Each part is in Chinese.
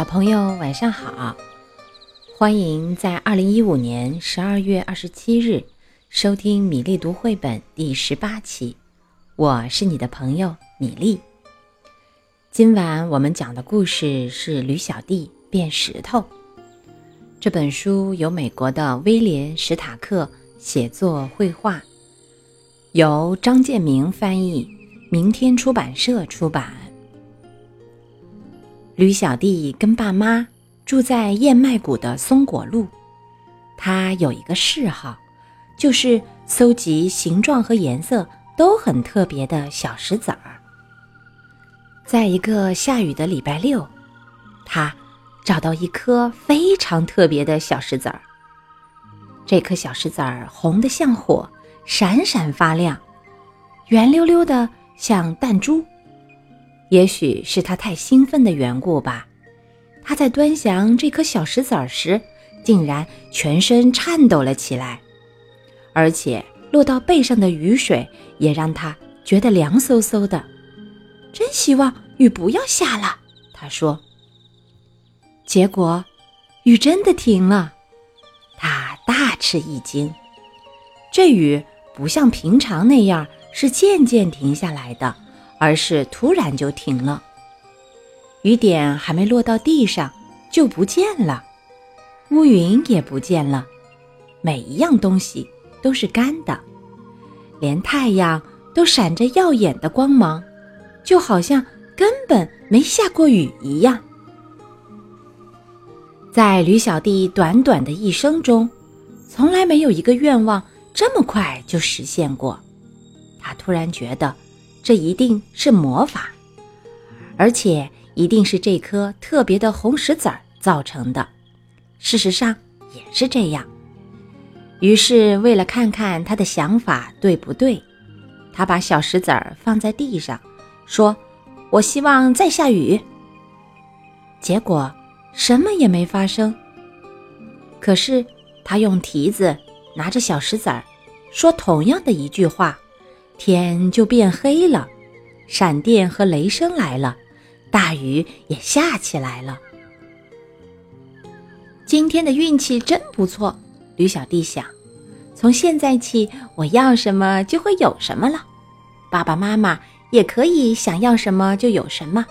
小朋友晚上好，欢迎在二零一五年十二月二十七日收听米粒读绘本第十八期。我是你的朋友米粒。今晚我们讲的故事是《驴小弟变石头》。这本书由美国的威廉·史塔克写作绘画，由张建明翻译，明天出版社出版。驴小弟跟爸妈住在燕麦谷的松果路。他有一个嗜好，就是搜集形状和颜色都很特别的小石子儿。在一个下雨的礼拜六，他找到一颗非常特别的小石子儿。这颗小石子儿红得像火，闪闪发亮，圆溜溜的像弹珠。也许是他太兴奋的缘故吧，他在端详这颗小石子儿时，竟然全身颤抖了起来，而且落到背上的雨水也让他觉得凉飕飕的。真希望雨不要下了，他说。结果，雨真的停了，他大吃一惊。这雨不像平常那样是渐渐停下来的。而是突然就停了，雨点还没落到地上就不见了，乌云也不见了，每一样东西都是干的，连太阳都闪着耀眼的光芒，就好像根本没下过雨一样。在驴小弟短短的一生中，从来没有一个愿望这么快就实现过，他突然觉得。这一定是魔法，而且一定是这颗特别的红石子儿造成的。事实上也是这样。于是，为了看看他的想法对不对，他把小石子儿放在地上，说：“我希望再下雨。”结果什么也没发生。可是，他用蹄子拿着小石子儿，说同样的一句话。天就变黑了，闪电和雷声来了，大雨也下起来了。今天的运气真不错，驴小弟想。从现在起，我要什么就会有什么了。爸爸妈妈也可以想要什么就有什么，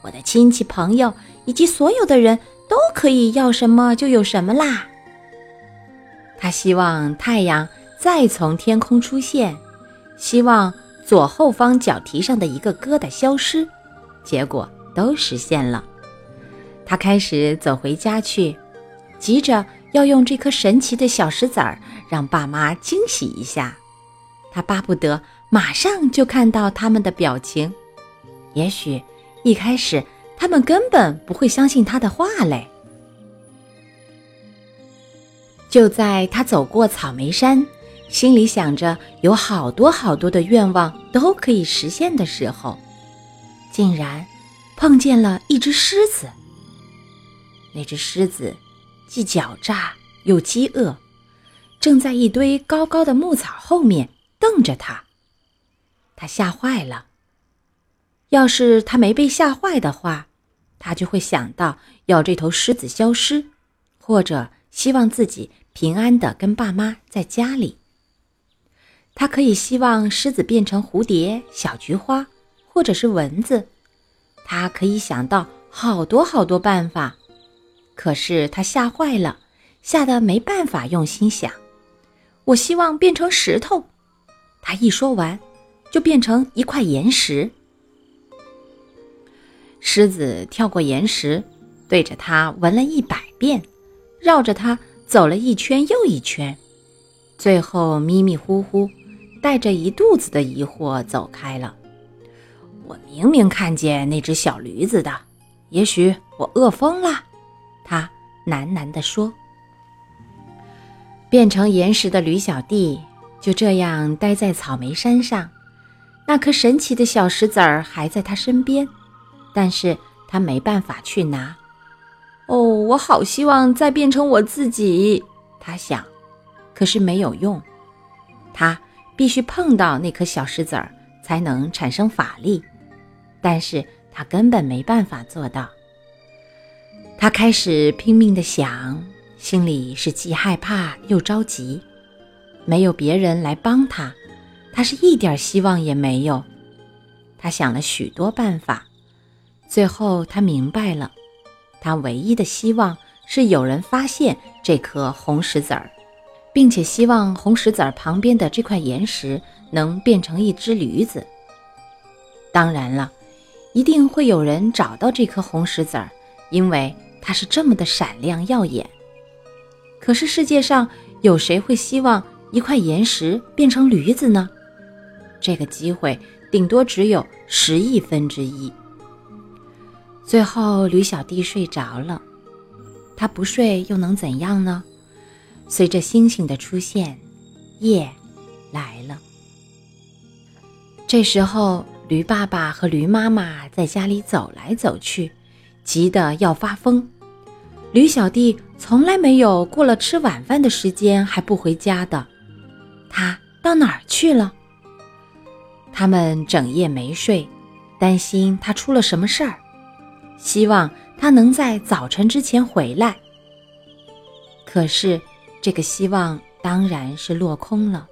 我的亲戚朋友以及所有的人都可以要什么就有什么啦。他希望太阳再从天空出现。希望左后方脚蹄上的一个疙瘩消失，结果都实现了。他开始走回家去，急着要用这颗神奇的小石子儿让爸妈惊喜一下。他巴不得马上就看到他们的表情。也许一开始他们根本不会相信他的话嘞。就在他走过草莓山。心里想着有好多好多的愿望都可以实现的时候，竟然碰见了一只狮子。那只狮子既狡诈又饥饿，正在一堆高高的牧草后面瞪着他。他吓坏了。要是他没被吓坏的话，他就会想到要这头狮子消失，或者希望自己平安的跟爸妈在家里。他可以希望狮子变成蝴蝶、小菊花，或者是蚊子。他可以想到好多好多办法，可是他吓坏了，吓得没办法用心想。我希望变成石头。他一说完，就变成一块岩石。狮子跳过岩石，对着它闻了一百遍，绕着它走了一圈又一圈，最后迷迷糊糊。带着一肚子的疑惑走开了。我明明看见那只小驴子的，也许我饿疯了。他喃喃地说。变成岩石的驴小弟就这样待在草莓山上，那颗神奇的小石子儿还在他身边，但是他没办法去拿。哦，我好希望再变成我自己，他想，可是没有用，他。必须碰到那颗小石子儿才能产生法力，但是他根本没办法做到。他开始拼命地想，心里是既害怕又着急。没有别人来帮他，他是一点希望也没有。他想了许多办法，最后他明白了，他唯一的希望是有人发现这颗红石子儿，并且希望红石子儿旁边的这块岩石能变成一只驴子。当然了，一定会有人找到这颗红石子儿，因为它是这么的闪亮耀眼。可是世界上有谁会希望一块岩石变成驴子呢？这个机会。顶多只有十亿分之一。最后，驴小弟睡着了。他不睡又能怎样呢？随着星星的出现，夜来了。这时候，驴爸爸和驴妈妈在家里走来走去，急得要发疯。驴小弟从来没有过了吃晚饭的时间还不回家的，他到哪儿去了？他们整夜没睡，担心他出了什么事儿，希望他能在早晨之前回来。可是，这个希望当然是落空了。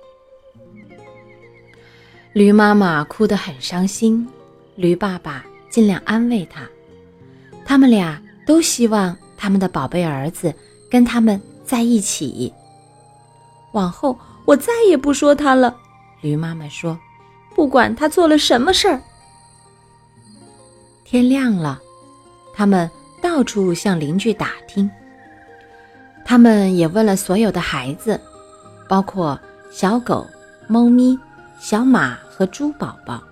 驴妈妈哭得很伤心，驴爸爸尽量安慰她。他们俩都希望他们的宝贝儿子跟他们在一起。往后我再也不说他了，驴妈妈说。不管他做了什么事儿。天亮了，他们到处向邻居打听。他们也问了所有的孩子，包括小狗、猫咪、小马和猪宝宝。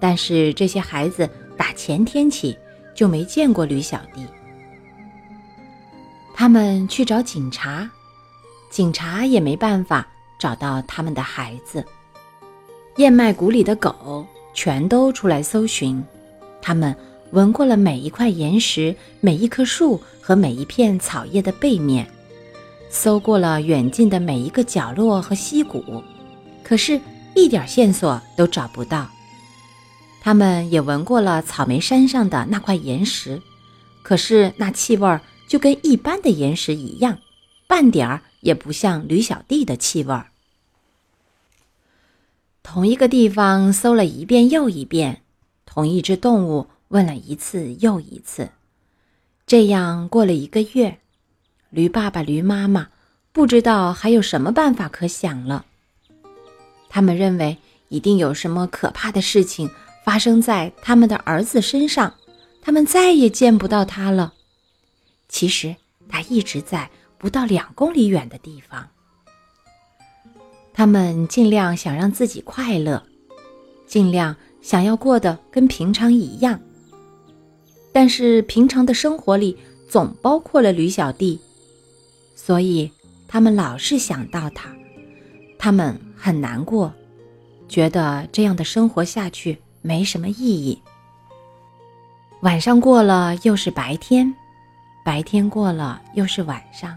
但是这些孩子打前天起就没见过驴小弟。他们去找警察，警察也没办法找到他们的孩子。燕麦谷里的狗全都出来搜寻，他们闻过了每一块岩石、每一棵树和每一片草叶的背面，搜过了远近的每一个角落和溪谷，可是，一点线索都找不到。他们也闻过了草莓山上的那块岩石，可是那气味就跟一般的岩石一样，半点儿也不像驴小弟的气味。同一个地方搜了一遍又一遍，同一只动物问了一次又一次，这样过了一个月，驴爸爸、驴妈妈不知道还有什么办法可想了。他们认为一定有什么可怕的事情发生在他们的儿子身上，他们再也见不到他了。其实他一直在不到两公里远的地方。他们尽量想让自己快乐，尽量想要过得跟平常一样。但是平常的生活里总包括了驴小弟，所以他们老是想到他，他们很难过，觉得这样的生活下去没什么意义。晚上过了又是白天，白天过了又是晚上。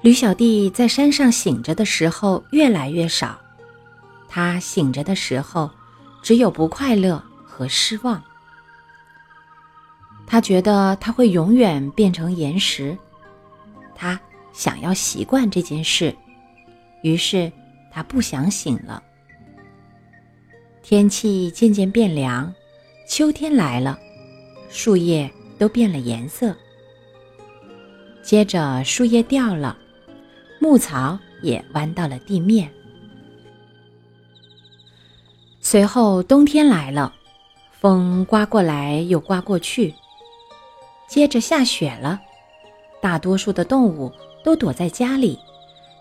驴小弟在山上醒着的时候越来越少，他醒着的时候只有不快乐和失望。他觉得他会永远变成岩石，他想要习惯这件事，于是他不想醒了。天气渐渐变凉，秋天来了，树叶都变了颜色，接着树叶掉了。牧草也弯到了地面。随后冬天来了，风刮过来又刮过去。接着下雪了，大多数的动物都躲在家里，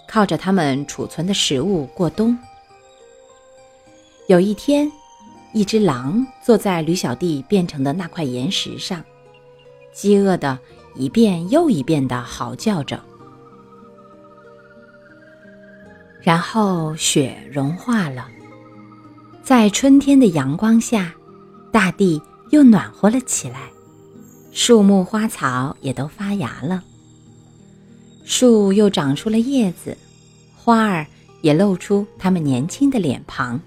靠着它们储存的食物过冬。有一天，一只狼坐在驴小弟变成的那块岩石上，饥饿的一遍又一遍的嚎叫着。然后雪融化了，在春天的阳光下，大地又暖和了起来，树木花草也都发芽了，树又长出了叶子，花儿也露出它们年轻的脸庞。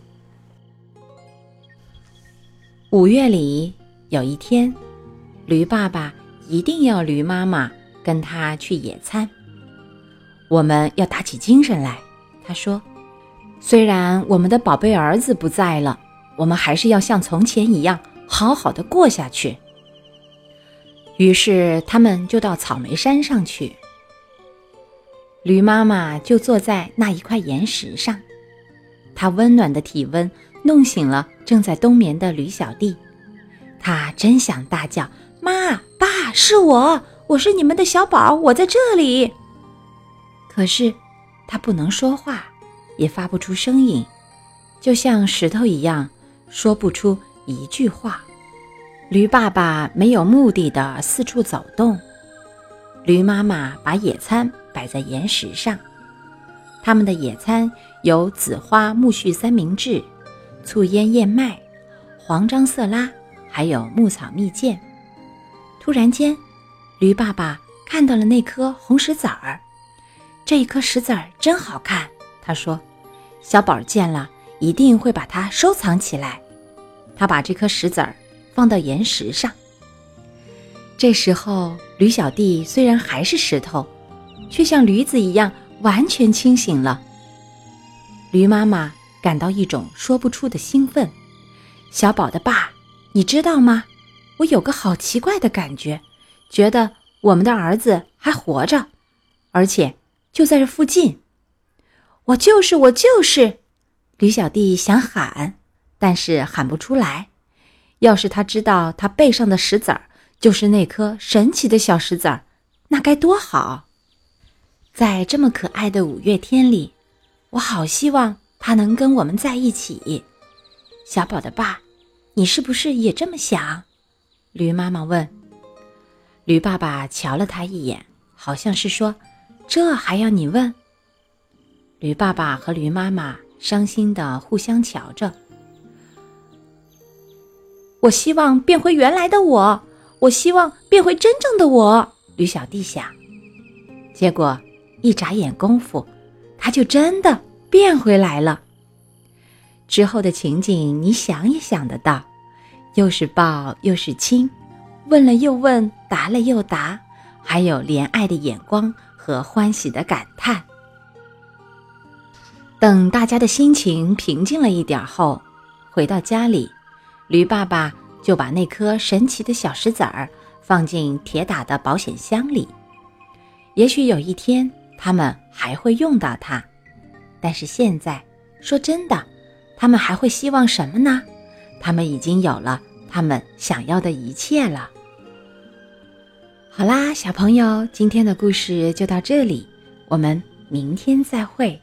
五月里有一天，驴爸爸一定要驴妈妈跟他去野餐。我们要打起精神来，他说。虽然我们的宝贝儿子不在了，我们还是要像从前一样好好的过下去。于是他们就到草莓山上去。驴妈妈就坐在那一块岩石上，她温暖的体温弄醒了正在冬眠的驴小弟。他真想大叫：“妈，爸，是我，我是你们的小宝，我在这里。”可是他不能说话。也发不出声音，就像石头一样，说不出一句话。驴爸爸没有目的的四处走动，驴妈妈把野餐摆在岩石上。他们的野餐有紫花苜蓿三明治、醋腌燕麦、黄樟色拉，还有牧草蜜饯。突然间，驴爸爸看到了那颗红石子儿，这一颗石子儿真好看，他说。小宝见了，一定会把它收藏起来。他把这颗石子儿放到岩石上。这时候，驴小弟虽然还是石头，却像驴子一样完全清醒了。驴妈妈感到一种说不出的兴奋。小宝的爸，你知道吗？我有个好奇怪的感觉，觉得我们的儿子还活着，而且就在这附近。我就是我就是，驴小弟想喊，但是喊不出来。要是他知道他背上的石子儿就是那颗神奇的小石子儿，那该多好！在这么可爱的五月天里，我好希望他能跟我们在一起。小宝的爸，你是不是也这么想？驴妈妈问。驴爸爸瞧了他一眼，好像是说：“这还要你问？”驴爸爸和驴妈妈伤心的互相瞧着。我希望变回原来的我，我希望变回真正的我。驴小弟想，结果一眨眼功夫，他就真的变回来了。之后的情景，你想也想得到，又是抱又是亲，问了又问，答了又答，还有怜爱的眼光和欢喜的感叹。等大家的心情平静了一点后，回到家里，驴爸爸就把那颗神奇的小石子儿放进铁打的保险箱里。也许有一天他们还会用到它，但是现在，说真的，他们还会希望什么呢？他们已经有了他们想要的一切了。好啦，小朋友，今天的故事就到这里，我们明天再会。